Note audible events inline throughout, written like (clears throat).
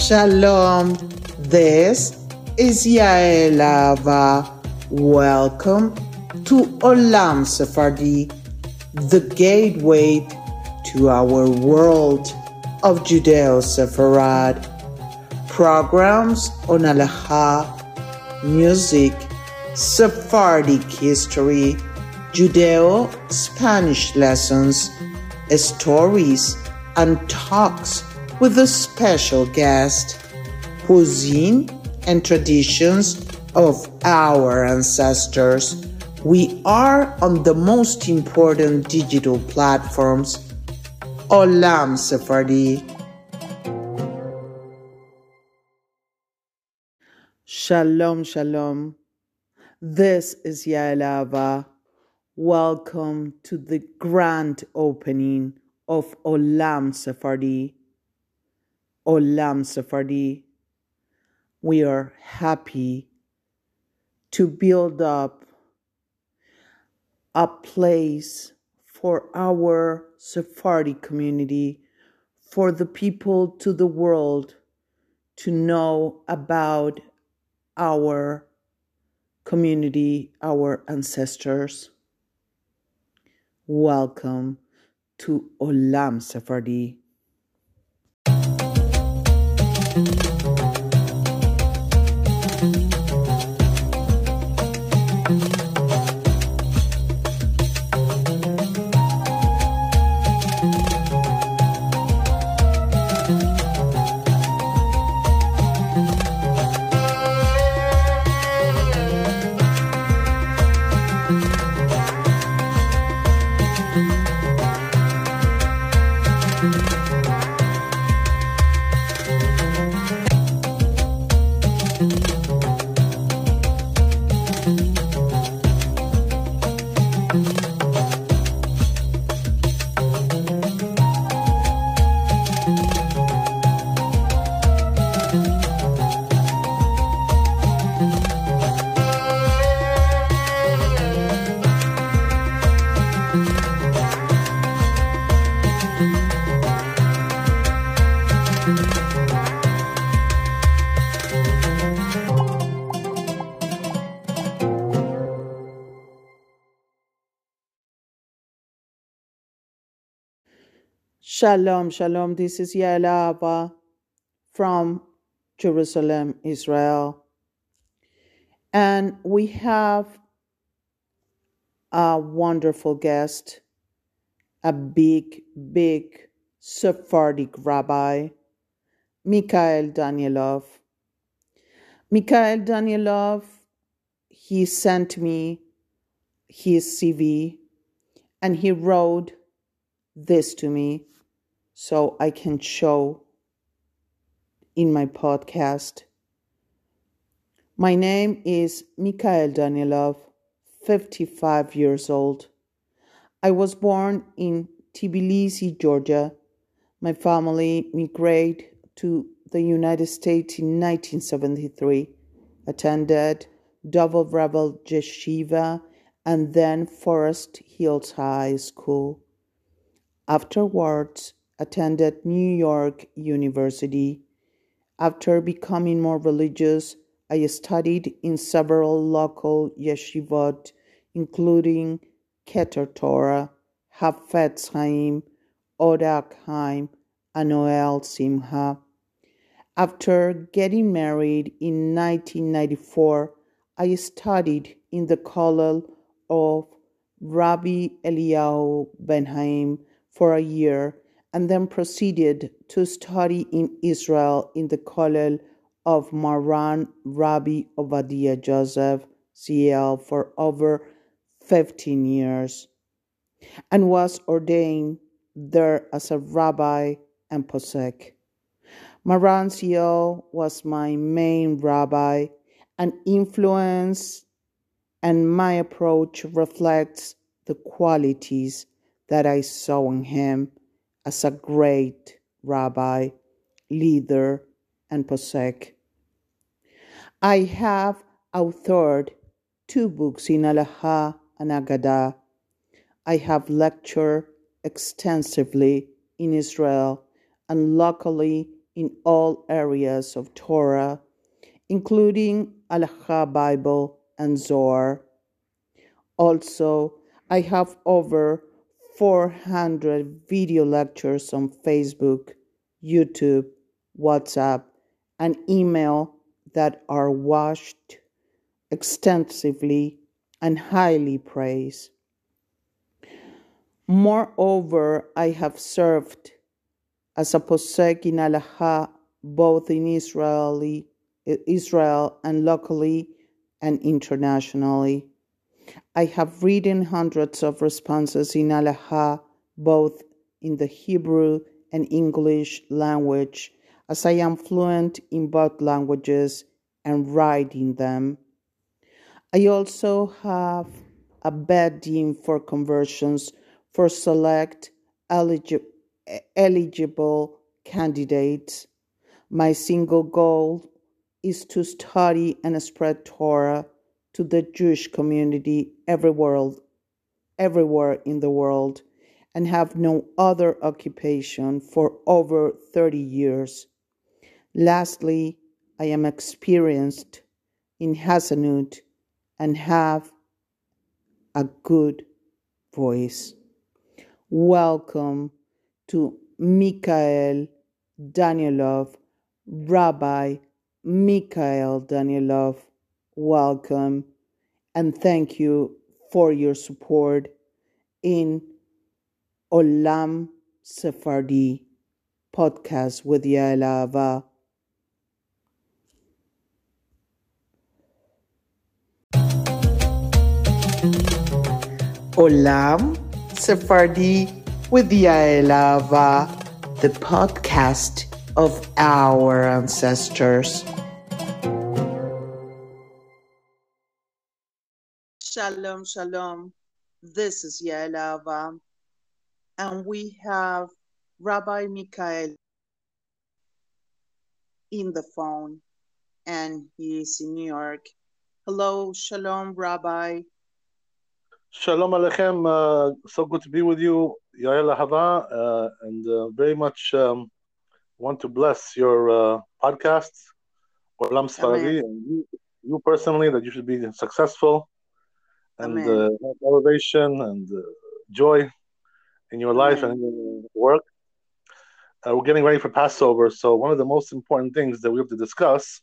Shalom. This is Yael Ava. Welcome to Olam Sephardi, the gateway to our world of Judeo Sepharad. Programs on Halacha, music, Sephardic history, Judeo Spanish lessons, stories, and talks with a special guest, cuisine and traditions of our ancestors. We are on the most important digital platforms, Olam Sephardi. Shalom, shalom. This is Yael Ava. Welcome to the grand opening of Olam Sephardi. Oh, Olam Sephardi. We are happy to build up a place for our Sephardi community, for the people to the world to know about our community, our ancestors. Welcome to oh, Olam Sephardi. Thank you. Shalom, shalom. This is Yael Ava from Jerusalem, Israel. And we have a wonderful guest, a big, big Sephardic rabbi, Mikhail Danielov. Mikhail Danielov, he sent me his CV and he wrote this to me so I can show in my podcast. My name is Mikhail Danielov, 55 years old. I was born in Tbilisi, Georgia. My family migrated to the United States in 1973, attended Double Rebel Yeshiva and then Forest Hills High School. Afterwards, attended New York University. After becoming more religious, I studied in several local yeshivot, including Keter Torah, Hafetz Haim, Odak Chaim, and Noel Simha. After getting married in 1994, I studied in the kollel of Rabbi Eliyahu Ben Haim for a year and then proceeded to study in Israel in the kollel of Maran Rabbi Obadiah Joseph CL for over 15 years and was ordained there as a rabbi and posek. Maran CL was my main rabbi and influence and my approach reflects the qualities that I saw in him as a great rabbi, leader, and posek. I have authored two books in Halacha and Agada. I have lectured extensively in Israel and locally in all areas of Torah, including Halakha Bible and Zohar. Also, I have over 400 video lectures on Facebook, YouTube, WhatsApp, and email that are watched extensively and highly praised. Moreover, I have served as a posek in Halacha both in Israeli, Israel and locally and internationally. I have written hundreds of responses in Halacha both in the Hebrew and English language, as I am fluent in both languages and write in them. I also have a bet din for conversions for select eligible candidates. My single goal is to study and spread Torah to the Jewish community everywhere, everywhere in the world and have no other occupation for over 30 years. Lastly, I am experienced in Hazanut and have a good voice. Welcome to Mikhail Danielov, Rabbi Mikhail Danielov. Welcome and thank you for your support in Olam Sephardi podcast with Yael Ava. Olam Sephardi with Yael Ava, the podcast of our ancestors. Shalom, shalom. This is Yael Ava, and we have Rabbi Mikhail in the phone, and he is in New York. Hello, shalom, Rabbi. Shalom Aleichem. Uh, so good to be with you, Yael Hava, uh, and uh, very much um, want to bless your uh, podcast, Olam Sfaradi, and you, you, personally, that you should be successful and uh, elevation and uh, joy in your life Amen. and in your work. Uh, we're getting ready for Passover, so one of the most important things that we have to discuss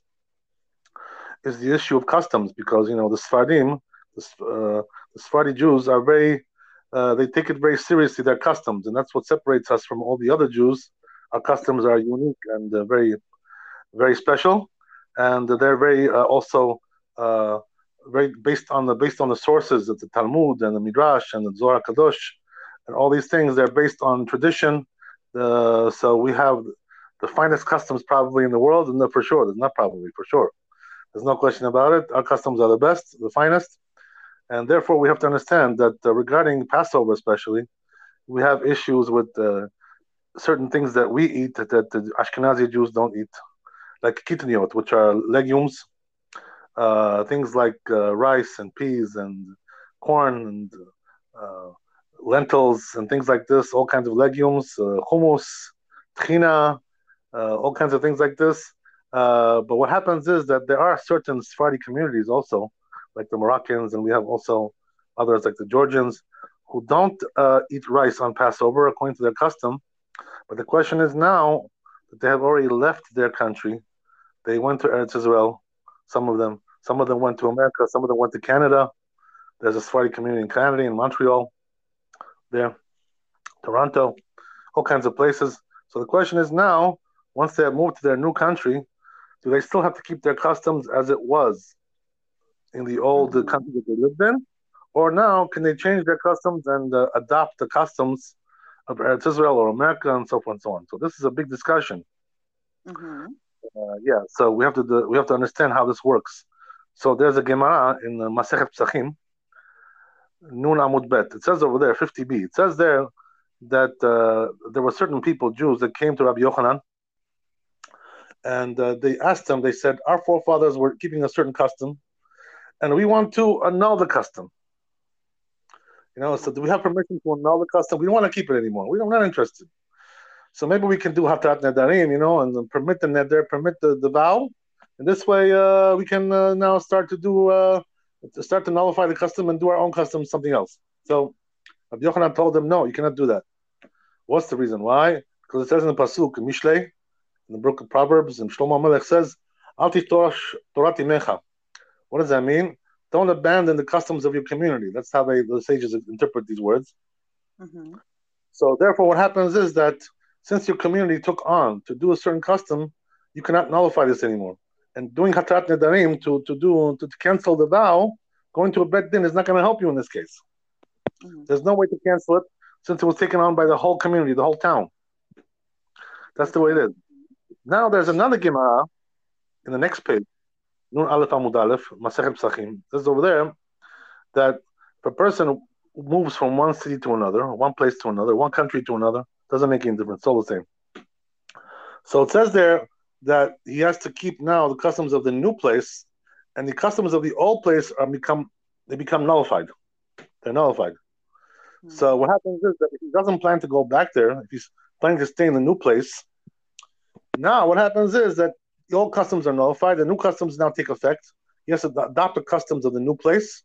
is the issue of customs, because you know the Sfardim the, uh, the Sephardi Jews are very, uh, they take it very seriously, their customs, and that's what separates us from all the other Jews. Our customs are unique and uh, very, very special, and they're very uh, also uh, based on the based on the sources of the Talmud and the Midrash and the Zohar Kadosh, and all these things. They're based on tradition. so we have the finest customs probably in the world, and for sure, there's not probably for sure. There's no question about it. Our customs are the best, the finest, and therefore, we have to understand that uh, regarding Passover, especially, we have issues with uh, certain things that we eat that, that the Ashkenazi Jews don't eat, like kitniot, which are legumes, uh, things like uh, rice and peas and corn and uh, lentils and things like this, all kinds of legumes, uh, hummus, trina, all kinds of things like this. but what happens is that there are certain Sephardi communities also like the Moroccans, and we have also others like the Georgians who don't uh, eat rice on Passover according to their custom. But the question is now that they have already left their country, they went to Eretz Israel, some of them. Some of them went to America, some of them went to Canada. There's a Sephardi community in Canada, in Montreal, there, Toronto, all kinds of places. So the question is now, once they have moved to their new country, do they still have to keep their customs as it was? in the old mm-hmm. country that they lived in, or now can they change their customs and uh, adopt the customs of Eretz Israel or America and so forth and so on. So this is a big discussion. Mm-hmm. Uh, yeah, so we have to do, we have to understand how this works. So there's a Gemara in Masechet Psachim, Nun Amud Bet. It says over there 50b. It says there that uh, there were certain people, Jews, that came to Rabbi Yochanan, and uh, they asked him. They said, "Our forefathers were keeping a certain custom, and we want to annul the custom. You know, so do we have permission to annul the custom? We don't want to keep it anymore. We are not interested. So maybe we can do Hatarat Nedarim, you know, and permit the Neder, permit the, the vow. And this way uh, we can uh, now start to do, uh, start to nullify the custom and do our own custom, something else. So Rabbi Yochanan told them, no, you cannot do that. What's the reason? Why? Because it says in the Pasuk, in Mishlei, in the book of Proverbs, and Shlomo Melech says, Al Torah Mecha. What does that mean? Don't abandon the customs of your community. That's how they, the sages interpret these words. Mm-hmm. So therefore, what happens is that since your community took on to do a certain custom, you cannot nullify this anymore. And doing hatat nedarim to to do to, to cancel the vow, going to a bet din is not going to help you in this case. Mm-hmm. There's no way to cancel it since it was taken on by the whole community, the whole town. That's the way it is. Now there's another Gemara in the next page, Nun Aleph Amud Aleph, Masechet Psachim. This is over there that if a person moves from one city to another, one place to another, one country to another, doesn't make any difference. It's all the same. So it says there that he has to keep now the customs of the new place, and the customs of the old place are become they become nullified. They're nullified. Mm-hmm. So what happens is that if he doesn't plan to go back there, if he's planning to stay in the new place, now what happens is that the old customs are nullified. The new customs now take effect. He has to adopt the customs of the new place,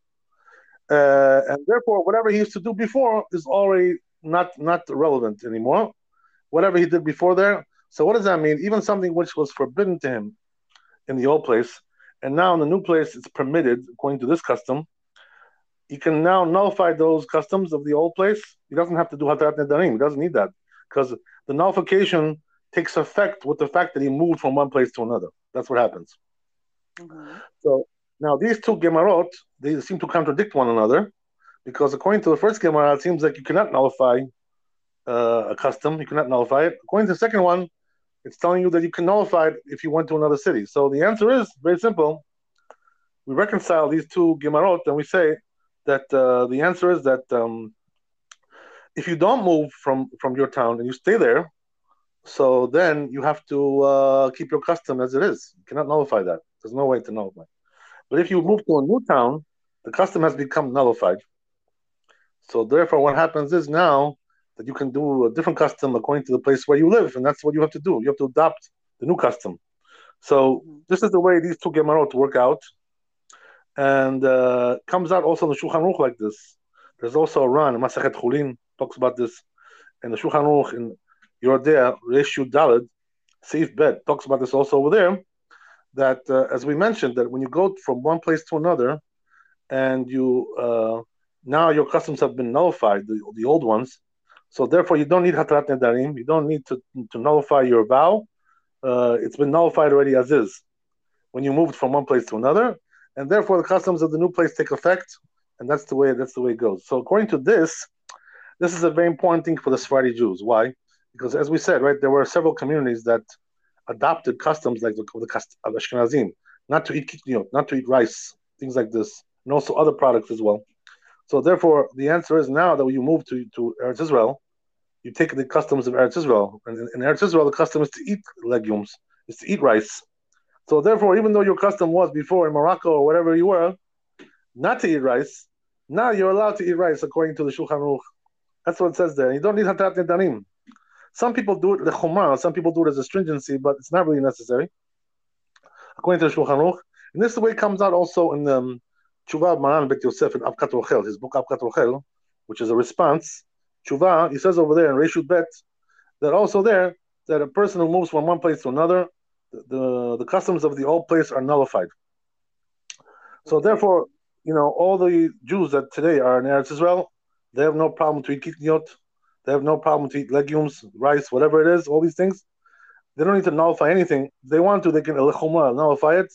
uh, and therefore, whatever he used to do before is already not not relevant anymore. Whatever he did before there. So what does that mean? Even something which was forbidden to him in the old place, and now in the new place it's permitted according to this custom. He can now nullify those customs of the old place. He doesn't have to do hatarat nedarim. He doesn't need that because the nullification takes effect with the fact that he moved from one place to another. That's what happens. Mm-hmm. So now these two gemarot they seem to contradict one another because according to the first gemara, it seems like you cannot nullify uh, a custom. You cannot nullify it. According to the second one, it's telling you that you can nullify it if you went to another city. So the answer is very simple. We reconcile these two gemarot and we say that uh, the answer is that um, if you don't move from from your town and you stay there, so then you have to uh, keep your custom as it is. You cannot nullify that. There's no way to nullify. But if you move to a new town, the custom has become nullified. So therefore, what happens is now that you can do a different custom according to the place where you live, and that's what you have to do. You have to adopt the new custom. So this is the way these two gemarot work out, and uh, comes out also in the Shulchan Aruch like this. There's also a Ran, Masachet Chulin talks about this, and the Shulchan Aruch in Yoreh Deah, Reshu Dalad, Seif Bet talks about this also over there. That uh, as we mentioned, that when you go from one place to another, and you uh, now your customs have been nullified, the, the old ones. So therefore, you don't need hatarat nedarim. You don't need to, to nullify your vow. Uh, it's been nullified already as is when you moved from one place to another, and therefore the customs of the new place take effect, and that's the way that's the way it goes. So according to this, this is a very important thing for the Sephardi Jews. Why? Because as we said, right, there were several communities that adopted customs like the, the of Ashkenazim, not to eat you not to eat rice, things like this, and also other products as well. So therefore, the answer is now that you move to, to Eretz Israel, you take the customs of Eretz Israel. And in, in Eretz Israel, the custom is to eat legumes, is to eat rice. So therefore, even though your custom was before in Morocco or wherever you were, not to eat rice, now you're allowed to eat rice according to the Shulchan Aruch. That's what it says there. You don't need hatat nedarim. Some people do it lechumra, some people do it as a stringency, but it's not really necessary. According to the Shulchan Aruch. And this is the way it comes out also in the um, Tshuva Maran Bet Yosef in Avkat Rochel, his book Avkat Rochel, which is a response. Tshuva, he says over there in Reshut Bet that also there that a person who moves from one place to another, the, the, the customs of the old place are nullified. So therefore, you know, all the Jews that today are in Eretz Israel, they have no problem to eat kitniot, they have no problem to eat legumes, rice, whatever it is, all these things. They don't need to nullify anything. If they want to, they can nullify it,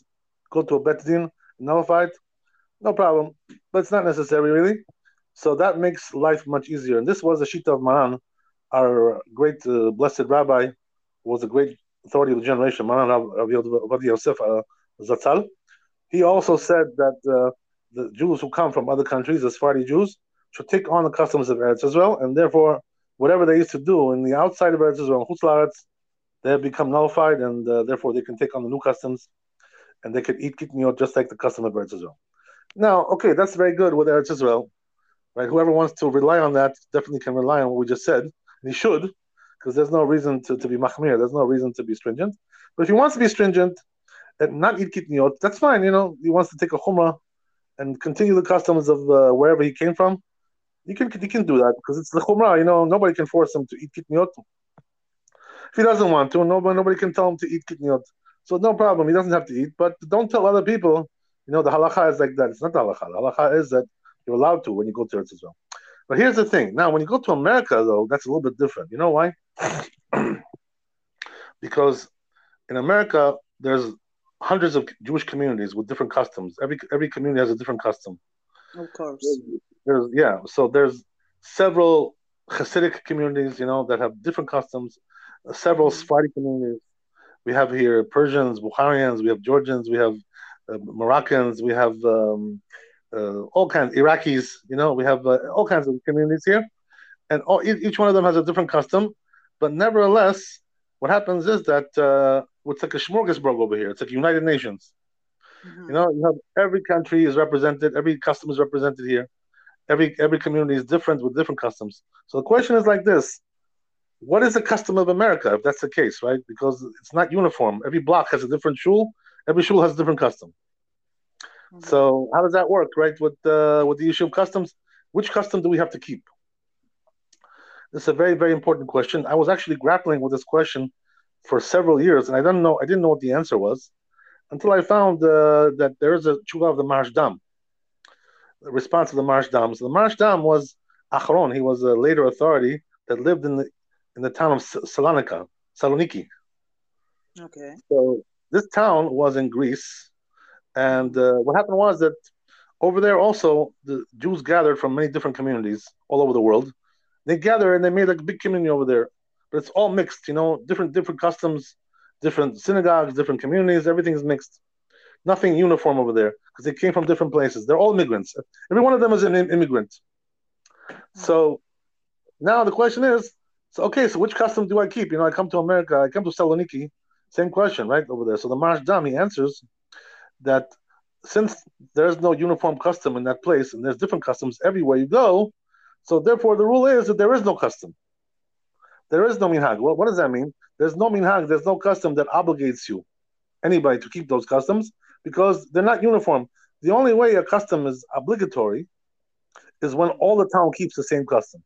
go to a bet din, nullify it, no problem. But it's not necessary, really. So that makes life much easier. And this was the Shita of Maran, our great uh, blessed rabbi, was a great authority of the generation, Maran Rabbi Yosef uh, Zatzal. He also said that uh, the Jews who come from other countries, the Sephardi Jews, should take on the customs of Eretz Israel, and therefore, whatever they used to do in the outside of Eretz Israel, Chutz they have become nullified, and uh, therefore they can take on the new customs, and they can eat kitniot just like the custom of Eretz Israel. Now, okay, that's very good with Eretz Israel, right? Whoever wants to rely on that definitely can rely on what we just said. And he should, because there's no reason to, to be mahmir. There's no reason to be stringent. But if he wants to be stringent and not eat kitniot, that's fine. You know, he wants to take a chumrah and continue the customs of uh, wherever he came from. You can you can do that because it's the chumrah. You know, nobody can force him to eat kitniot. If he doesn't want to, nobody nobody can tell him to eat kitniot. So no problem. He doesn't have to eat. But don't tell other people. You know, the halacha is like that. It's not the halacha. The halacha is that you're allowed to when you go to Eretz Israel. But here's the thing. Now, when you go to America, though, that's a little bit different. You know why? (clears throat) because in America, there's hundreds of Jewish communities with different customs. Every every community has a different custom. Of course. There's, yeah. So there's several Hasidic communities, you know, that have different customs. Several mm-hmm. Sephardi communities. We have here Persians, Bukharians. We have Georgians. We have Moroccans. We have um, uh, all kinds Iraqis. You know, we have uh, all kinds of communities here, and all, each one of them has a different custom. But nevertheless, what happens is that uh, it's like a smorgasbord over here. It's like United Nations. Mm-hmm. You know, you have every country is represented, every custom is represented here. Every every community is different with different customs. So the question is like this: What is the custom of America, if that's the case, right? Because it's not uniform. Every block has a different shul. Every shul has a different custom. Mm-hmm. So how does that work, right? With uh, with the issue of customs, which custom do we have to keep? This is a very very important question. I was actually grappling with this question for several years, and I don't know I didn't know what the answer was until I found uh, that there is a tshuva of the Maharashdam, the response of the Maharashdam. So the Maharashdam was Achron. He was a later authority that lived in the in the town of Salonika, Saloniki. Okay. So this town was in Greece, and uh, what happened was that over there also the Jews gathered from many different communities all over the world. They gathered and they made a big community over there, but it's all mixed. You know, different different customs, different synagogues, different communities. Everything is mixed. Nothing uniform over there because they came from different places. They're all immigrants. Every one of them is an immigrant. So now the question is, so okay, so which custom do I keep? You know, I come to America, I come to Saloniki, same question, right over there. So the Maharashdam he answers that since there's no uniform custom in that place and there's different customs everywhere you go, so therefore the rule is that there is no custom. There is no minhag. Well, what does that mean? There's no minhag, there's no custom that obligates you, anybody, to keep those customs because they're not uniform. The only way a custom is obligatory is when all the town keeps the same custom.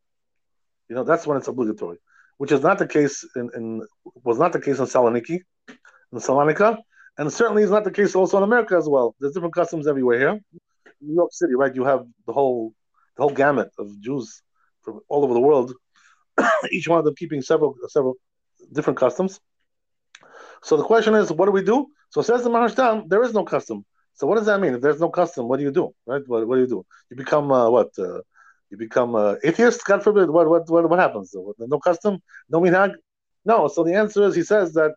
You know, that's when it's obligatory, which is not the case in, in was not the case in Saloniki, in Salonika, and certainly is not the case also in America as well. There's different customs everywhere here. New York City, right? You have the whole the whole gamut of Jews from all over the world, (coughs) each one of them keeping several several different customs. So the question is, what do we do? So says the Maharashdam, there is no custom. So what does that mean? If there's no custom, what do you do? Right? What, what do you do? You become uh, what? Uh, you become uh, atheist? God forbid. What what what, what happens? No custom? No minhag? No. So the answer is, he says that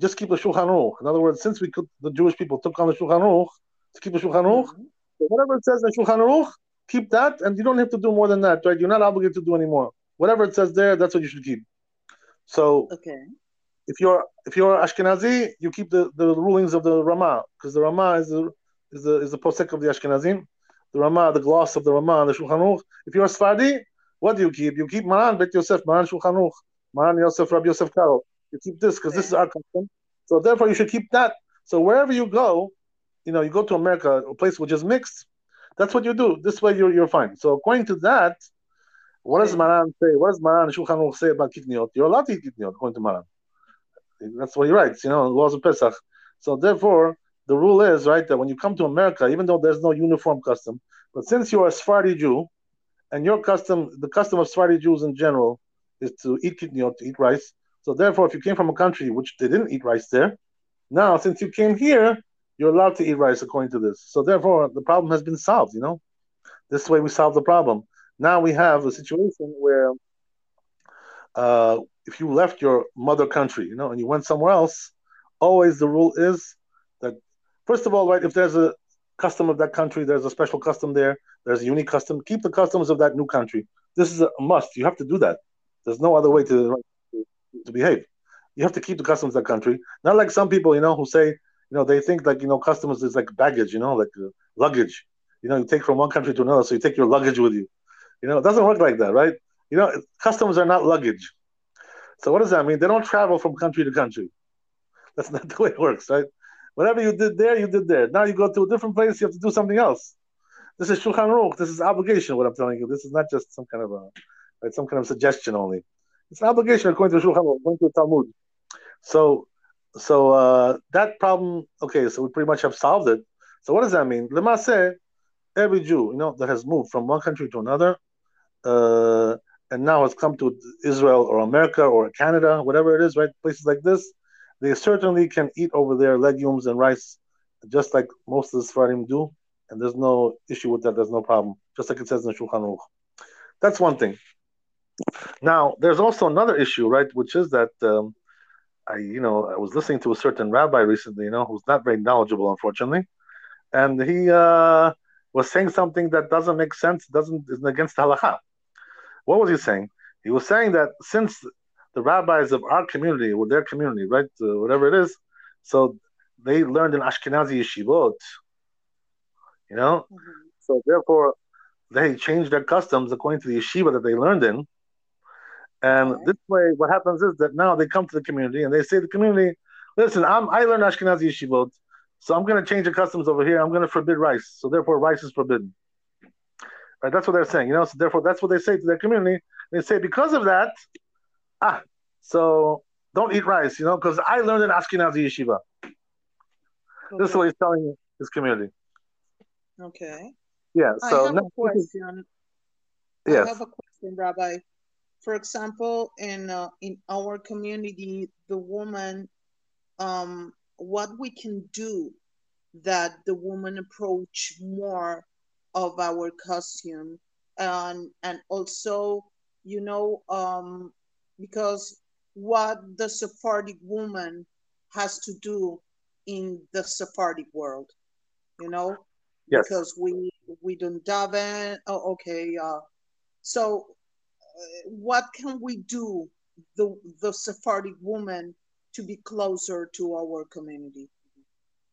just keep the Shulchan Aruch. In other words, since we could, the Jewish people took on the Shulchan Aruch to keep the Shulchan Aruch, mm-hmm. so whatever it says in Shulchan Aruch, keep that, and you don't have to do more than that, right? You're not obligated to do anymore. Whatever it says there, that's what you should keep. So, okay. if you're if you're Ashkenazi, you keep the, the rulings of the Rama because the Rama is the is the is the posek of the Ashkenazim. The Rama, the gloss of the Rama, the Shulchan Aruch. If you're a Sfardi, what do you keep? You keep Maran Bet Yosef, Maran Shulchan Aruch, Maran Yosef, Rabbi Yosef Karo. You keep this because this is our custom. So therefore, you should keep that. So wherever you go, you know, you go to America, a place which is mixed. That's what you do. This way, you're you're fine. So according to that, what does Maran say? What does Maran Shulchan Aruch say about kitniot? You're allowed to eat kitniot according to Maran. That's what he writes. You know, laws of Pesach. So therefore, the rule is right that when you come to America, even though there's no uniform custom, but since you're a Sephardi Jew, and your custom, the custom of Sephardi Jews in general, is to eat kitniot, to eat rice. So therefore, if you came from a country which they didn't eat rice there, now since you came here, you're allowed to eat rice according to this. So therefore, the problem has been solved. You know, this way we solve the problem. Now we have a situation where, uh, if you left your mother country, you know, and you went somewhere else, always the rule is that first of all, right, if there's a custom of that country, there's a special custom there, there's a unique custom. Keep the customs of that new country. This is a must. You have to do that. There's no other way to to behave. You have to keep the customs of that country. Not like some people, you know, who say, you know, they think like, you know, customs is like baggage, you know, like uh, luggage. You know, you take from one country to another, so you take your luggage with you. You know, it doesn't work like that, right? You know, customs are not luggage. So what does that mean? They don't travel from country to country. That's not (laughs) the way it works, right? Whatever you did there, you did there. Now you go to a different place, you have to do something else. This is Shulchan Aruch. This is obligation. What I'm telling you. This is not just some kind of a, right, some kind of suggestion only. It's an obligation according to Shulchan Aruch, according to Talmud. So, so uh, that problem. Okay, so we pretty much have solved it. So what does that mean? Lemase, every Jew, you know, that has moved from one country to another, uh, and now has come to Israel or America or Canada, whatever it is, right? Places like this, they certainly can eat over there legumes and rice, just like most of the Sfardim do, and there's no issue with that. There's no problem, just like it says in Shulchan Aruch. That's one thing. Now, there's also another issue, right? Which is that um, I, you know, I was listening to a certain rabbi recently, you know, who's not very knowledgeable, unfortunately, and he uh, was saying something that doesn't make sense, doesn't isn't against halacha. What was he saying? He was saying that since the rabbis of our community, or their community, right, uh, whatever it is, so they learned in Ashkenazi yeshivot, you know, mm-hmm. so therefore they changed their customs according to the yeshiva that they learned in. And this way, what happens is that now they come to the community and they say to the community, listen, I'm, I learned Ashkenazi yeshivot, so I'm going to change the customs over here. I'm going to forbid rice. So therefore, rice is forbidden. Right? That's what they're saying. You know. So therefore, that's what they say to their community. They say because of that, ah, so don't eat rice. You know, because I learned in Ashkenazi yeshiva. Okay. This is what he's telling his community. Okay. Yeah. So I have a question. Yes. I have a question, Rabbi. For example, in uh, in our community, the woman um, what we can do that the woman approach more of our costume. And and also you know um because what the sephardic woman has to do in the sephardic world you know? Yes. because we we don't daven oh okay uh so what can we do the the sephardic woman to be closer to our community?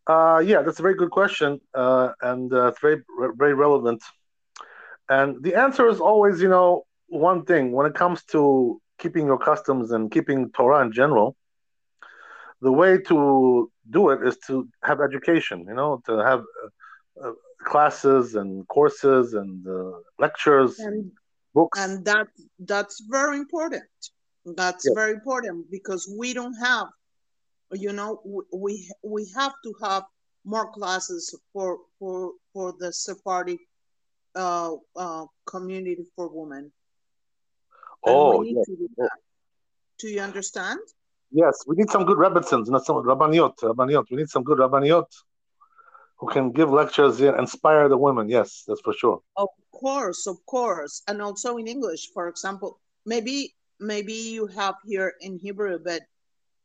Uh, yeah, that's a very good question, uh, and uh, it's very very relevant. And the answer is always, you know, one thing when it comes to keeping your customs and keeping Torah in general. The way to do it is to have education, you know, to have uh, uh, classes and courses and uh, lectures, and, books, and that that's very important. That's yes. very important because we don't have, you know, we we have to have more classes for for for the Sephardic uh, uh, community for women. oh, yes. do, oh. do you understand? Yes, we need some good rebbitzins, not some rabbaniot, rabbaniot. We need some good rabbaniot who can give lectures and inspire the women. Yes, that's for sure. Of course, of course, and also in English, for example, maybe maybe you have here in Hebrew, but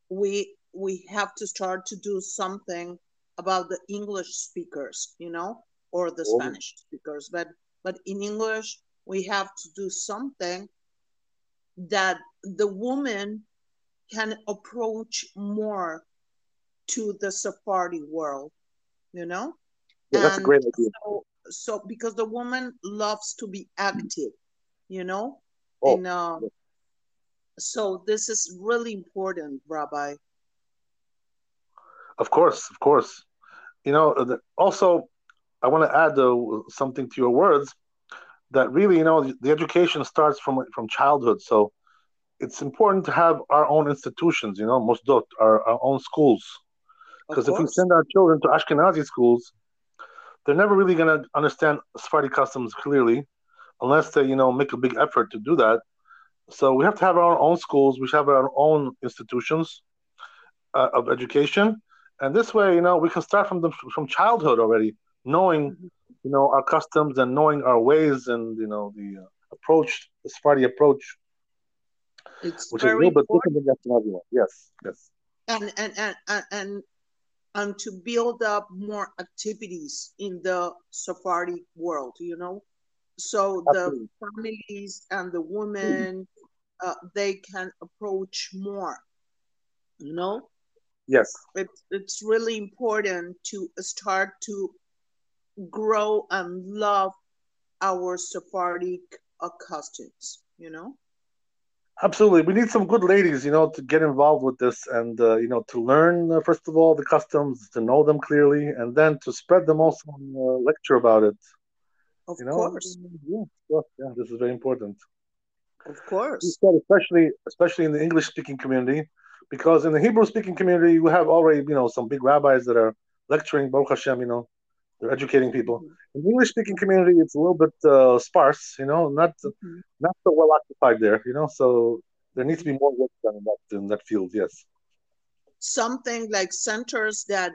we we have to start to do something about the English speakers, you know, or the oh. Spanish speakers. But but in English, we have to do something that the woman can approach more to the Sephardi world, you know? Yeah, that's and a great idea. So, so because the woman loves to be active, you know, oh. in uh, so this is really important, Rabbi. Of course, of course. You know, also, I want to add uh, something to your words that really, you know, the education starts from from childhood. So it's important to have our own institutions, you know, mosdot, our, our own schools. Because if we send our children to Ashkenazi schools, they're never really going to understand Sephardi customs clearly, unless they, you know, make a big effort to do that. So we have to have our own schools. We should have our own institutions uh, of education, and this way, you know, we can start from the from childhood already, knowing, you know, our customs and knowing our ways and you know the uh, approach, the Sephardi approach, it's which is a little bit different than everyone. Yes, yes. And and and and and to build up more activities in the Sephardi world, you know, so Absolutely. the families and the women uh, they can approach more you know? Yes. It's, it's really important to start to grow and love our sephardic uh, customs you know Absolutely, we need some good ladies, you know, to get involved with this, and uh, you know, to learn uh, first of all the customs, to know them clearly, and then to spread them also and uh, lecture about it. Of you know? course. Yeah, yeah, this is very important. Of course. Especially, especially in the English-speaking community, because in the Hebrew-speaking community, you have already, you know, some big rabbis that are lecturing Baruch Hashem, you know, they're educating people. In the English speaking community, it's a little bit uh, sparse, you know, not mm-hmm. not so well occupied there, you know. So there needs to be more work done in that in that field. Yes. Something like centers that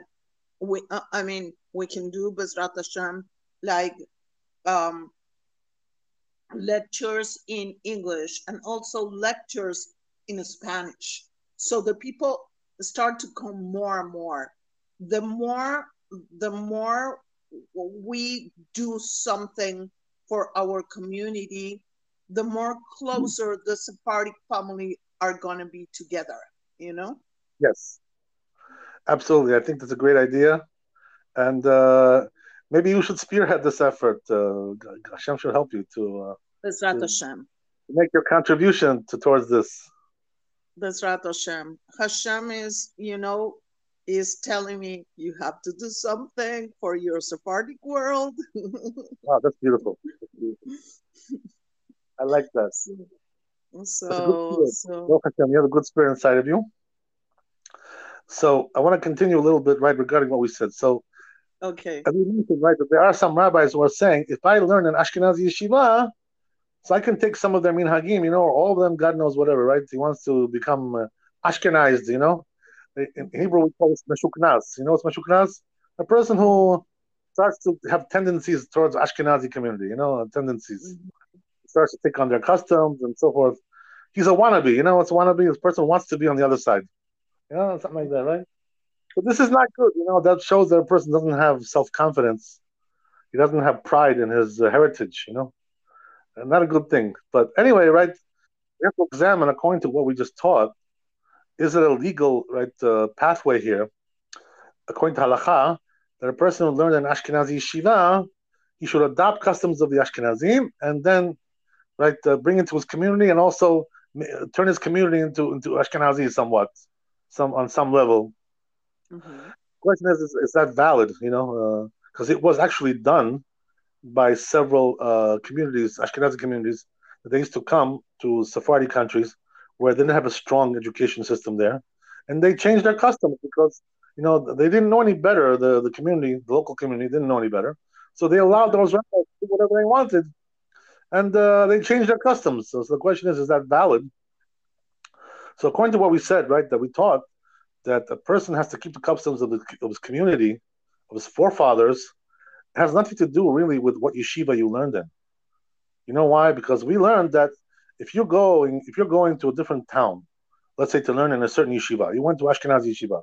we, uh, I mean, we can do Bezrat Hashem, like um, lectures in English and also lectures in Spanish. So the people start to come more and more. The more the more we do something for our community, the more closer the Sephardic family are going to be together, you know? Yes, absolutely. I think that's a great idea. And uh, maybe you should spearhead this effort. Uh, Hashem should help you to, uh, to, Hashem. make your contribution to, towards this. Bezrat Hashem. Hashem is, you know, is telling me you have to do something for your Sephardic world. (laughs) wow, that's beautiful. That's beautiful. I like that. So, so you have a good spirit inside of you. So I want to continue a little bit, right, regarding what we said. So, okay, as we mentioned, right, that there are some rabbis who are saying, if I learn an Ashkenazi yeshiva, so I can take some of their minhagim, you know, or all of them, God knows whatever, right? He wants to become uh, Ashkenazed, you know, in Hebrew we call it meshuknaz. You know what's meshuknaz? A person who starts to have tendencies towards Ashkenazi community. You know, tendencies. Mm-hmm. Starts to take on their customs and so forth. He's a wannabe. You know what's a wannabe? This person wants to be on the other side. You know, something like that, right? But this is not good. You know, that shows that a person doesn't have self confidence. He doesn't have pride in his uh, heritage. You know, and not a good thing. But anyway, right? We have to examine according to what we just taught is it a legal right uh, pathway here, according to halacha, that a person who learned an Ashkenazi yeshiva, he should adopt customs of the Ashkenazim and then right uh, bring it to his community and also turn his community into into Ashkenazi somewhat, some on some level. Mm-hmm. Question is, is, is that valid? You know, because uh, it was actually done by several uh, communities, Ashkenazi communities, that they used to come to Sephardi countries where they didn't have a strong education system there, and they changed their customs because you know they didn't know any better. The the community, the local community, didn't know any better, so they allowed those rabbis to do whatever they wanted, and uh, they changed their customs. So, so the question is, is that valid? So according to what we said, right, that we taught that a person has to keep the customs of, the, of his community, of his forefathers, has nothing to do really with what yeshiva you learned in. You know why? Because we learned that if you're going if you're going to a different town, let's say to learn in a certain yeshiva, you went to Ashkenazi yeshiva,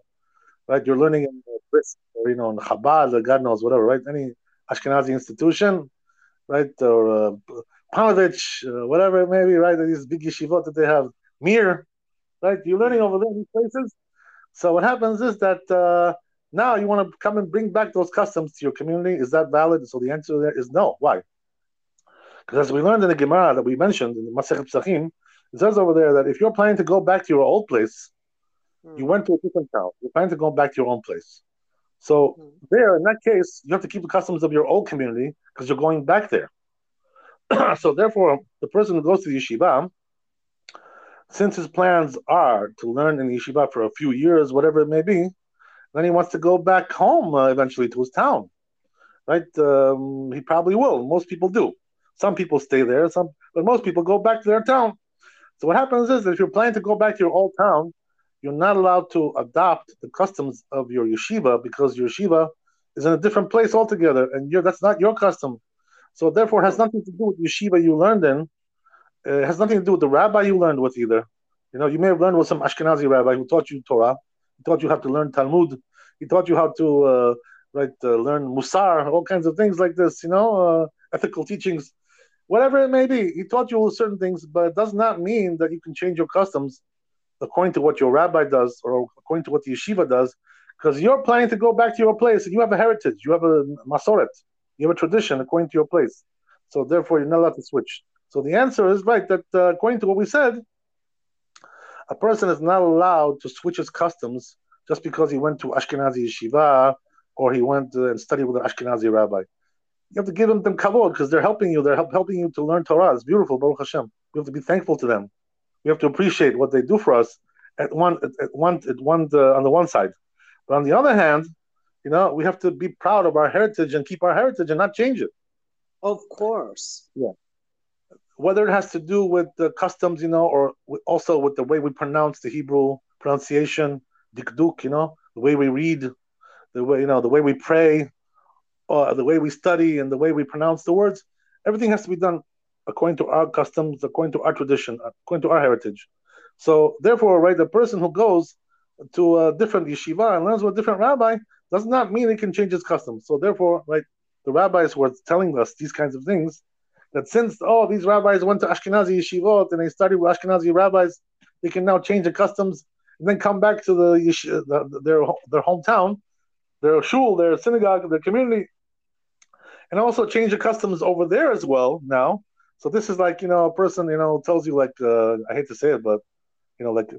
right? You're learning in Brisk or you know in Chabad or God knows whatever, right? Any Ashkenazi institution, right? Or uh, Ponevezh, uh, whatever it may be, right? These big yeshivot that they have, Mir, right? You're learning over there in these places. So what happens is that uh, now you want to come and bring back those customs to your community. Is that valid? So the answer there is no. Why? Because as we learned in the Gemara that we mentioned in the Masechet Psachim, it says over there that if you're planning to go back to your old place, mm. you went to a different town. You're planning to go back to your own place. So mm. there, in that case, you have to keep the customs of your old community because you're going back there. (clears throat) so therefore, the person who goes to the yeshiva, since his plans are to learn in the yeshiva for a few years, whatever it may be, then he wants to go back home uh, eventually to his town, right? Um, he probably will. Most people do. Some people stay there, some, but most people go back to their town. So what happens is that if you're planning to go back to your old town, you're not allowed to adopt the customs of your yeshiva because your yeshiva is in a different place altogether, and that's not your custom. So therefore, it has nothing to do with yeshiva you learned in. It has nothing to do with the rabbi you learned with either. You know, you may have learned with some Ashkenazi rabbi who taught you Torah. He taught you how to learn Talmud. He taught you how to uh, right uh, learn Musar, all kinds of things like this. You know, uh, ethical teachings whatever it may be. He taught you certain things, but it does not mean that you can change your customs according to what your rabbi does or according to what the yeshiva does, because you're planning to go back to your place and you have a heritage, you have a masoret, you have a tradition according to your place. So therefore, you're not allowed to switch. So the answer is right that uh, according to what we said, a person is not allowed to switch his customs just because he went to Ashkenazi yeshiva or he went uh, and studied with an Ashkenazi rabbi. You have to give them them kavod because they're helping you. They're help, helping you to learn Torah. It's beautiful, Baruch Hashem. We have to be thankful to them. We have to appreciate what they do for us at one at, at one at one uh, on the one side, but on the other hand, you know, we have to be proud of our heritage and keep our heritage and not change it. Of course. Yeah. Whether it has to do with the customs, you know, or also with the way we pronounce the Hebrew pronunciation, dikduk, you know, the way we read, the way you know, the way we pray, uh, the way we study, and the way we pronounce the words. Everything has to be done according to our customs, according to our tradition, according to our heritage. So therefore, right, the person who goes to a different yeshiva and learns with a different rabbi does not mean he can change his customs. So therefore, right, the rabbis were telling us these kinds of things that since oh these rabbis went to Ashkenazi yeshivot and they studied with Ashkenazi rabbis, they can now change the customs and then come back to the, the their their hometown, their shul, their synagogue, their community, and also change the customs over there as well now. So this is like you know a person you know tells you like uh, I hate to say it, but you know, like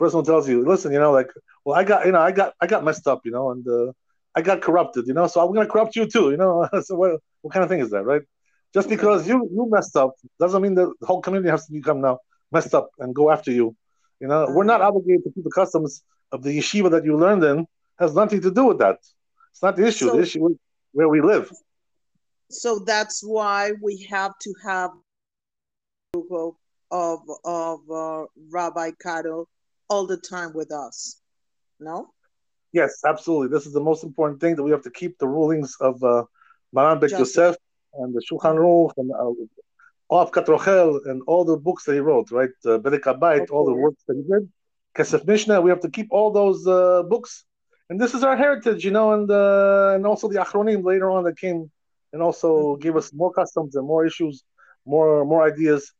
person tells you, listen, you know, like, well, I got, you know, I got, I got messed up, you know, and uh, I got corrupted, you know, so I'm gonna corrupt you too, you know. (laughs) so what, what kind of thing is that, right? Just because you you messed up doesn't mean that the whole community has to become now messed up and go after you. You know, we're not obligated to keep the customs of the yeshiva that you learned in. Has nothing to do with that. It's not the issue. So, the issue is where we live. So that's why we have to have of of uh, Rabbi Kado all the time with us. No. Yes, absolutely. This is the most important thing that we have to keep the rulings of uh, Maran Bet Yosef and the Shulchan Aruch and uh, Katrochel and all the books that he wrote, right? Uh, Abayit, all the works that he did. Kesef Mishnah, we have to keep all those uh, books. And this is our heritage, you know, and uh, and also the Achronim later on that came and also mm-hmm. gave us more customs and more issues, more more ideas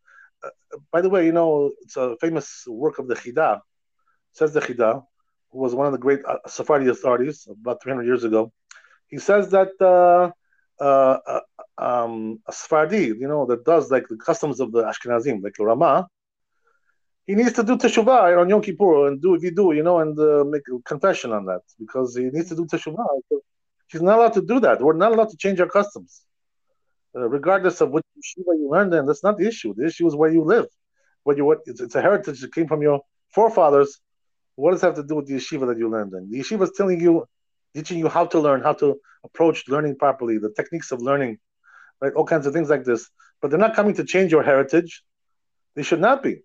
by the way, you know, it's a famous work of the Chida. Says the Chida, who was one of the great uh, Sephardi authorities about 300 years ago. He says that uh, uh, uh, um, a Sephardi, you know, that does like the customs of the Ashkenazim, like the Rama, he needs to do teshuvah on Yom Kippur and do if you do, you know, and uh, make a confession on that because he needs to do teshuvah. He's not allowed to do that. We're not allowed to change our customs uh, regardless of what yeshiva you learned in. That's not the issue. The issue is where you live. What you what it's, it's, a heritage that came from your forefathers. What does that have to do with the yeshiva that you learned in? The yeshiva is telling you, teaching you how to learn, how to approach learning properly, the techniques of learning, right? All kinds of things like this. But they're not coming to change your heritage. They should not be.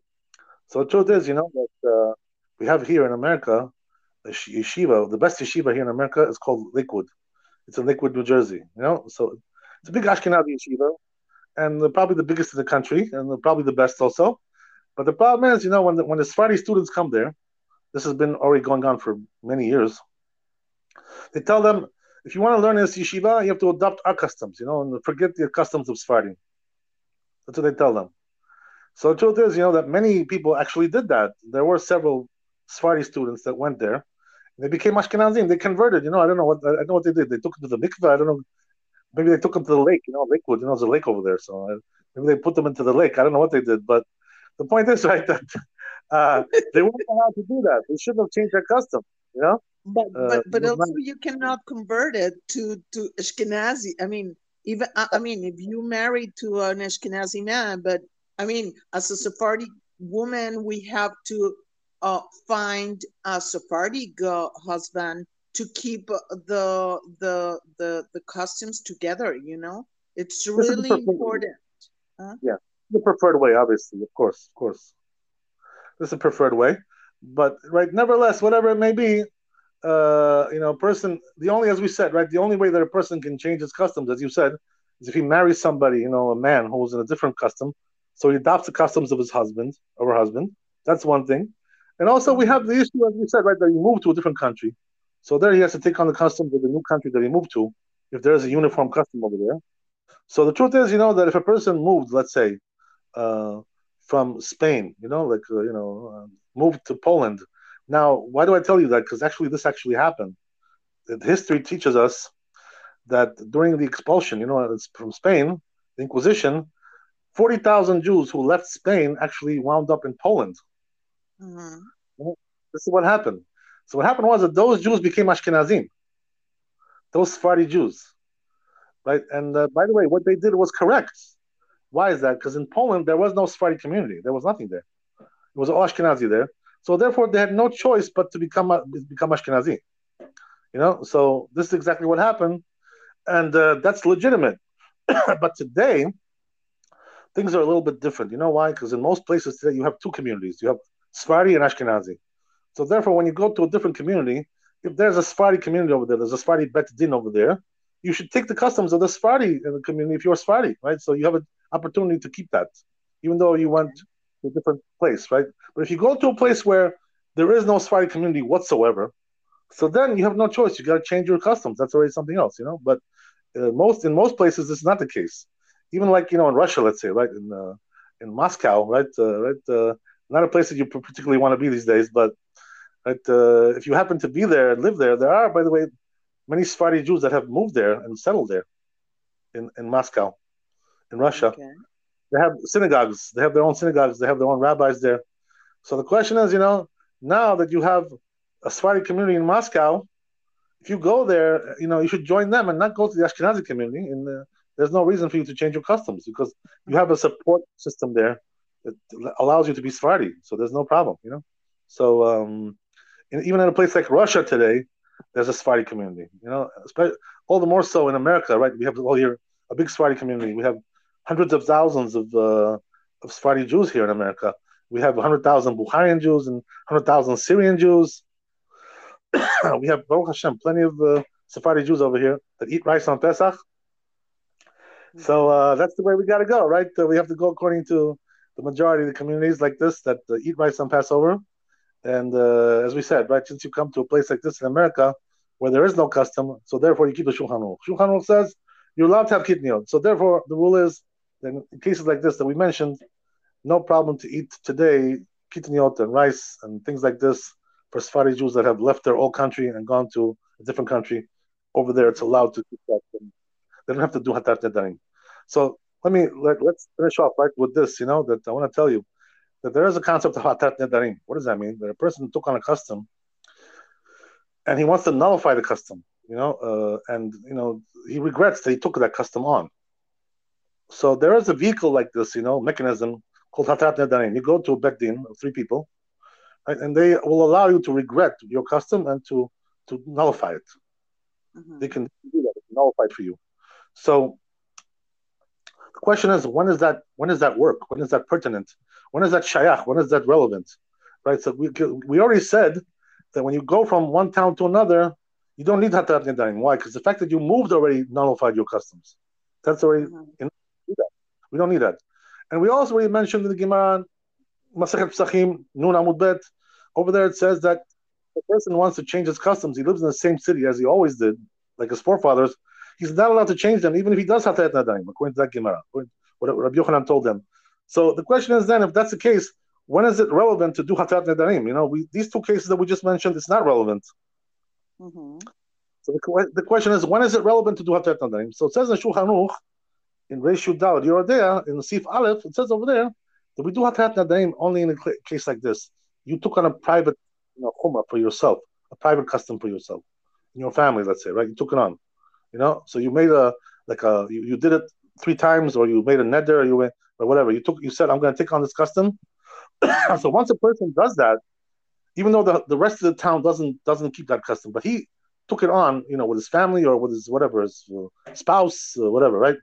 So the truth is, you know, that uh, we have here in America yeshiva. The best yeshiva here in America is called Lakewood. It's in Lakewood, New Jersey. You know, so it's a big Ashkenazi yeshiva, and probably the biggest in the country, and probably the best also. But the problem is, you know, when the, when the Sephardi students come there, this has been already going on for many years. They tell them, if you want to learn this yeshiva, you have to adopt our customs, you know, and forget the customs of Sephardi. That's what they tell them. So the truth is, you know, that many people actually did that. There were several Sephardi students that went there. They became Ashkenazim. They converted. You know, I don't know what I know what they did. They took them to the mikveh. I don't know maybe they took them to the lake. You know, Lakewood. You know, there's a lake over there, so uh, maybe they put them into the lake. I don't know what they did, but the point is, (laughs) right, that uh, they weren't allowed to do that. They shouldn't have changed their custom. You know. But uh, but but also not... you cannot convert it to to Ashkenazi. I mean, even I mean, if you married to an Ashkenazi man, but I mean, as a Sephardi woman, we have to uh, find a Sephardi girl, husband to keep uh, the the the the costumes together you know? It's really important huh? yeah the preferred way obviously of course of course. This is a preferred way but right nevertheless whatever it may be uh you know a person the only as we said right the only way that a person can change his customs as you said is if he marries somebody you know a man who's in a different custom so he adopts the customs of his husband or her husband. That's one thing and also we have the issue as we said right that you move to a different country so there he has to take on the customs of the new country that he moved to, if there's a uniform custom over there. So the truth is, you know, that if a person moved, let's say, uh, from Spain, you know, like, uh, you know, uh, moved to Poland. Now, why do I tell you that? Because actually, this actually happened. History teaches us that during the expulsion, you know, it's from Spain, the Inquisition, 40,000 Jews who left Spain actually wound up in Poland. Mm-hmm. This is what happened. So what happened was that those Jews became Ashkenazim, those Sephardi Jews, right? And uh, by the way, what they did was correct. Why is that? Because in Poland there was no Sephardi community. There was nothing there. It was all Ashkenazi there. So therefore, they had no choice but to become become Ashkenazi. You know, so this is exactly what happened, and uh, that's legitimate. (coughs) but today, things are a little bit different. You know why? Because in most places today, you have two communities. You have Sephardi and Ashkenazi. So therefore, when you go to a different community, if there's a Sephardi community over there, there's a Sephardi Bet Din over there, you should take the customs of the Sephardi in the community if you're Sephardi, right? So you have an opportunity to keep that, even though you went to a different place, right? But if you go to a place where there is no Sephardi community whatsoever, so then you have no choice. You got to change your customs. That's already something else, you know. But uh, most in most places, this is not the case. Even like you know in Russia, let's say, right in uh, in Moscow, right, uh, right, uh, not a place that you particularly want to be these days. But right, uh, if you happen to be there and live there, there are, by the way, many Sephardi Jews that have moved there and settled there in in Moscow, in Russia. Okay. They have synagogues. They have their own synagogues. They have their own rabbis there. So the question is, you know, now that you have a Sephardi community in Moscow, if you go there, you know, you should join them and not go to the Ashkenazi community. And uh, there's no reason for you to change your customs because you have a support system there that allows you to be Sephardi. So there's no problem, you know. So um, even in a place like Russia today, there's a Sephardi community. You know, all the more so in America, right? We have all here a big Sephardi community. We have hundreds of thousands of uh, of Sephardi Jews here in America. We have 100,000 Bukharian Jews and 100,000 Syrian Jews. (coughs) we have Baruch Hashem, plenty of uh, Sephardi Jews over here that eat rice on Pesach. So uh, that's the way we got to go, right? Uh, we have to go according to the majority of the communities like this that uh, eat rice on Passover. And uh, as we said, right, since you come to a place like this in America where there is no custom, so therefore you keep the Shulchan Aruch. Shulchan Aruch says you're allowed to have kitniot. So therefore the rule is that in cases like this that we mentioned, no problem to eat today kitniot and rice and things like this for Sephardi Jews that have left their old country and gone to a different country. Over there, it's allowed to do that. They don't have to do hatarat nedarim. So let me let, let's finish off right with this. You know that I want to tell you that there is a concept of hatarat nedarim. What does that mean? That a person took on a custom and he wants to nullify the custom. You know, uh, and you know he regrets that he took that custom on. So there is a vehicle like this, you know, mechanism called hatarat nedarim. You go to a bet din of three people, right? and they will allow you to regret your custom and to to nullify it. Mm-hmm. They can do that, nullify it for you. So the question is, when is that? When does that work? When is that pertinent? When is that shayach? When is that relevant? Right. So we we already said that when you go from one town to another, you don't need hatarat nedarim. Why? Because the fact that you moved already nullified your customs. That's already mm-hmm. we don't need that. And we also already mentioned in the Gemara Masechet Pesachim, Nun Amud Bet. Over there it says that the person wants to change his customs. He lives in the same city as he always did, like his forefathers. He's not allowed to change them, even if he does have to nadaim, according to that Gemara, what Rabbi Yochanan told them. So the question is then, if that's the case, when is it relevant to do hatarat nedarim? You know, we, these two cases that we just mentioned, it's not relevant. Mm-hmm. So the, the, question is, when is it relevant to do hatarat nedarim? So it says in Shulchan Aruch, in Reish Yudal, Yoreh Deah, in Sif Aleph, it says over there that we do hatarat nedarim only in a case like this. You took on a private you know, chumrah for yourself, a private custom for yourself, in your family, let's say, right? You took it on, you know. So you made a like a you, you did it three times, or you made a neder, or you went or whatever. You took you said I'm going to take on this custom. (coughs) so once a person does that, even though the, the rest of the town doesn't doesn't keep that custom, but he took it on, you know, with his family or with his whatever his uh, spouse, uh, whatever, right?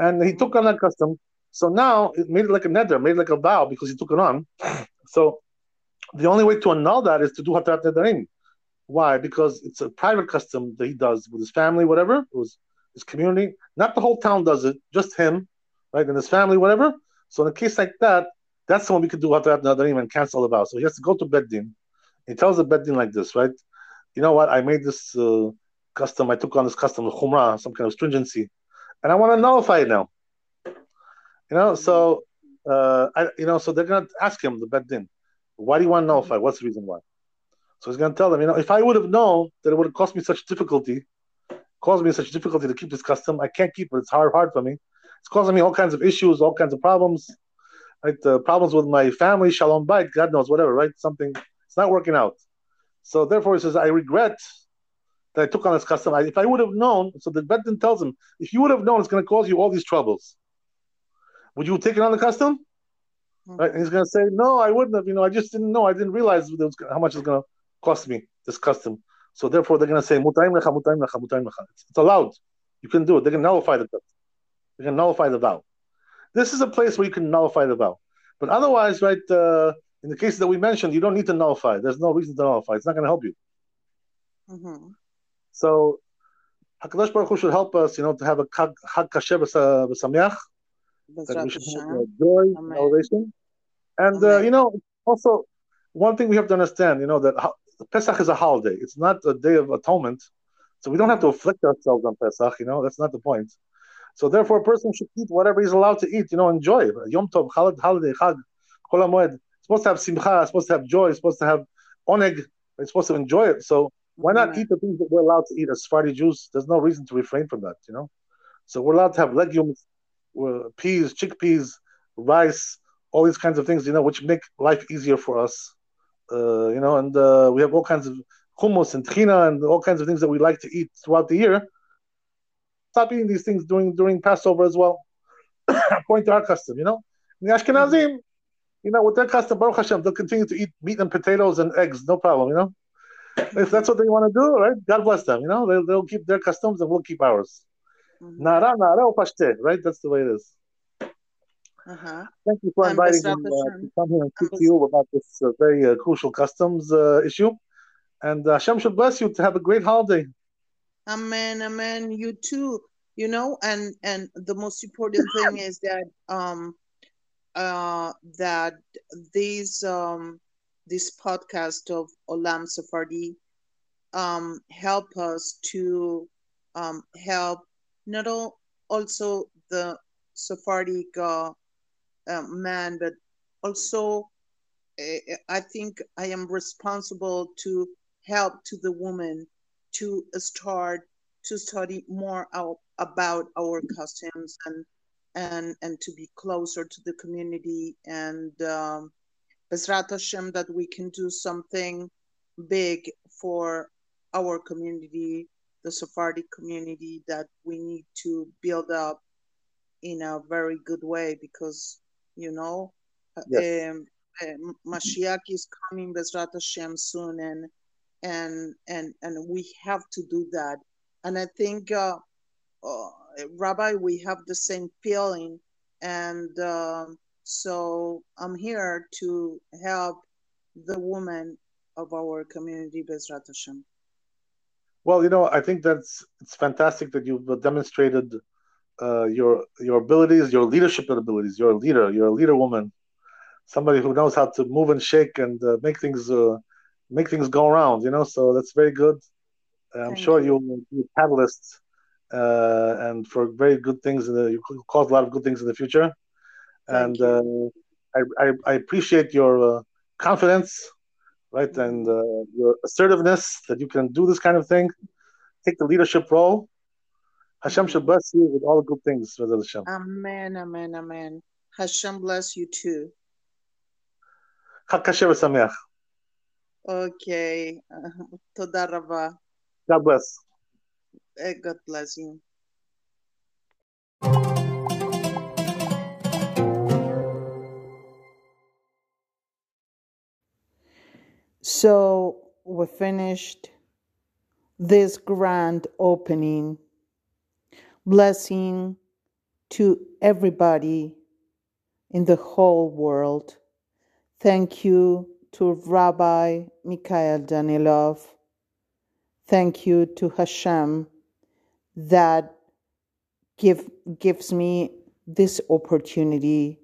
And he took on that custom. So now it made it like a neder, made it like a vow because he took it on. (coughs) So the only way to annul that is to do Hatarat Nedarim. Why? Because it's a private custom that he does with his family, whatever, it was his community. Not the whole town does it, just him, right? And his family, whatever. So in a case like that, that's when we could do Hatarat Nedarim and cancel the vow. So he has to go to Bet Din. He tells the Bet Din like this, right? You know what? I made this uh, custom, I took on this custom, Khumrah, some kind of stringency, and I want to nullify it now. You know, so uh, I, you know, so they're gonna ask him the Bet Din why do you want to nullify? What's the reason why? So he's going to tell them, you know, if I would have known that it would have cost me such difficulty, caused me such difficulty to keep this custom, I can't keep it. It's hard, hard for me. It's causing me all kinds of issues, all kinds of problems. right? The problems with my family, shalom bait, God knows, whatever, right? Something it's not working out. So therefore, he says, I regret that I took on this custom. I, if I would have known, so the Bet Din tells him, if you would have known it's going to cause you all these troubles, would you take it on the custom? Mm-hmm. Right? And he's going to say, no, I wouldn't have. You know, I just didn't know. I didn't realize was, how much it's going to cost me this custom. So therefore, they're going to say, mutaim lecha, mutaim lecha, mutaim lecha. It's, it's allowed. You can do it. They can nullify the custom. They can nullify the vow. This is a place where you can nullify the vow. But otherwise, right, uh, in the cases that we mentioned, you don't need to nullify. There's no reason to nullify. It's not going to help you. Mm-hmm. So, Hakadosh Baruch Hu should help us, you know, to have a Chag Kasher v'Sameach, that we should have joy, Amen. elevation, and uh, you know, also one thing we have to understand, you know, that Pesach is a holiday. It's not a day of atonement, so we don't have to afflict ourselves on Pesach. You know, that's not the point. So therefore, a person should eat whatever he's allowed to eat. You know, enjoy Yom Tov, holiday, Chag, Chol HaMoed. supposed to have simcha, supposed to have joy, supposed to have oneg. It's supposed to enjoy it. So why not eat the things that we're allowed to eat as Sephardi Jews? There's no reason to refrain from that. You know, so we're allowed to have legumes, uh, peas, chickpeas, rice, all these kinds of things. You know, which make life easier for us. Uh, you know, and uh, we have all kinds of hummus and trina and all kinds of things that we like to eat throughout the year stop eating these things during during Passover as well, (coughs) according to our custom. You know, the Ashkenazim, you know, with their custom, Baruch Hashem, they'll continue to eat meat and potatoes and eggs, no problem. You know, if that's what they want to do, right? God bless them. You know, they'll, they'll keep their customs and we'll keep ours. Mm-hmm. Nahara, nahara, right? That's the way it is. Uh-huh. Thank you for inviting me uh, to come here and speak to you about this uh, very uh, crucial customs uh, issue. And uh, Hashem should bless you to have a great holiday. Amen, amen. You too. You know, and and the most important (coughs) thing is that um uh that these um this podcast of Olam Sephardi um help us to um help not all, also the Sephardic uh, man, but also uh, I think I am responsible to help to the woman to start to study more out, about our customs and and and to be closer to the community. And um, Hashem that we can do something big for our community, the Sephardic community that we need to build up in a very good way because you know? Yes. um, uh, Mashiach is coming Bezrat Hashem soon and and and and we have to do that. And i think uh, uh, rabbi we have the same feeling. And um, so i'm here to help the women of our community bezrat hashem. Well you know i think that's it's fantastic that you've demonstrated uh, your your abilities your leadership abilities you're a leader you're a leader woman somebody who knows how to move and shake and uh, make things uh, make things go around, you know. So that's very good. I'm Thank sure you. will be a catalyst uh, and for very good things. In the, you cause a lot of good things in the future. Thank and uh, I, I, I, appreciate your uh, confidence, right, mm-hmm. and uh, your assertiveness that you can do this kind of thing, take the leadership role. Hashem should bless you with all good things, Father Hashem. Amen, amen, amen. Hashem bless you too. Okay. (laughs) Toda Rava. God bless. Eh, God bless you. So we finished this grand opening Blessing to everybody in the whole world. Thank you to Rabbi Mikael Danielov. Thank you to Hashem that give, gives me this opportunity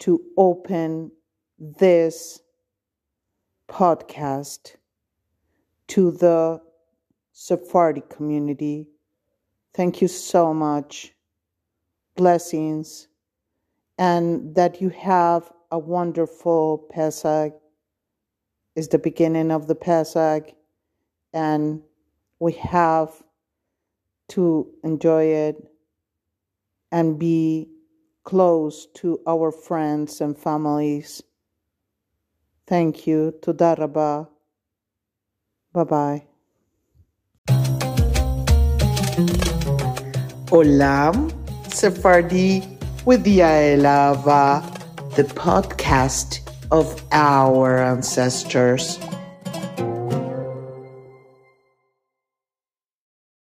to open this podcast to the Sephardi community. Thank you so much. Blessings. And that you have a wonderful Pesach is the beginning of the Pesach, and we have to enjoy it and be close to our friends and families. Thank you. Toda rabba. Bye bye. Olam Sephardi with Yael the podcast of our ancestors.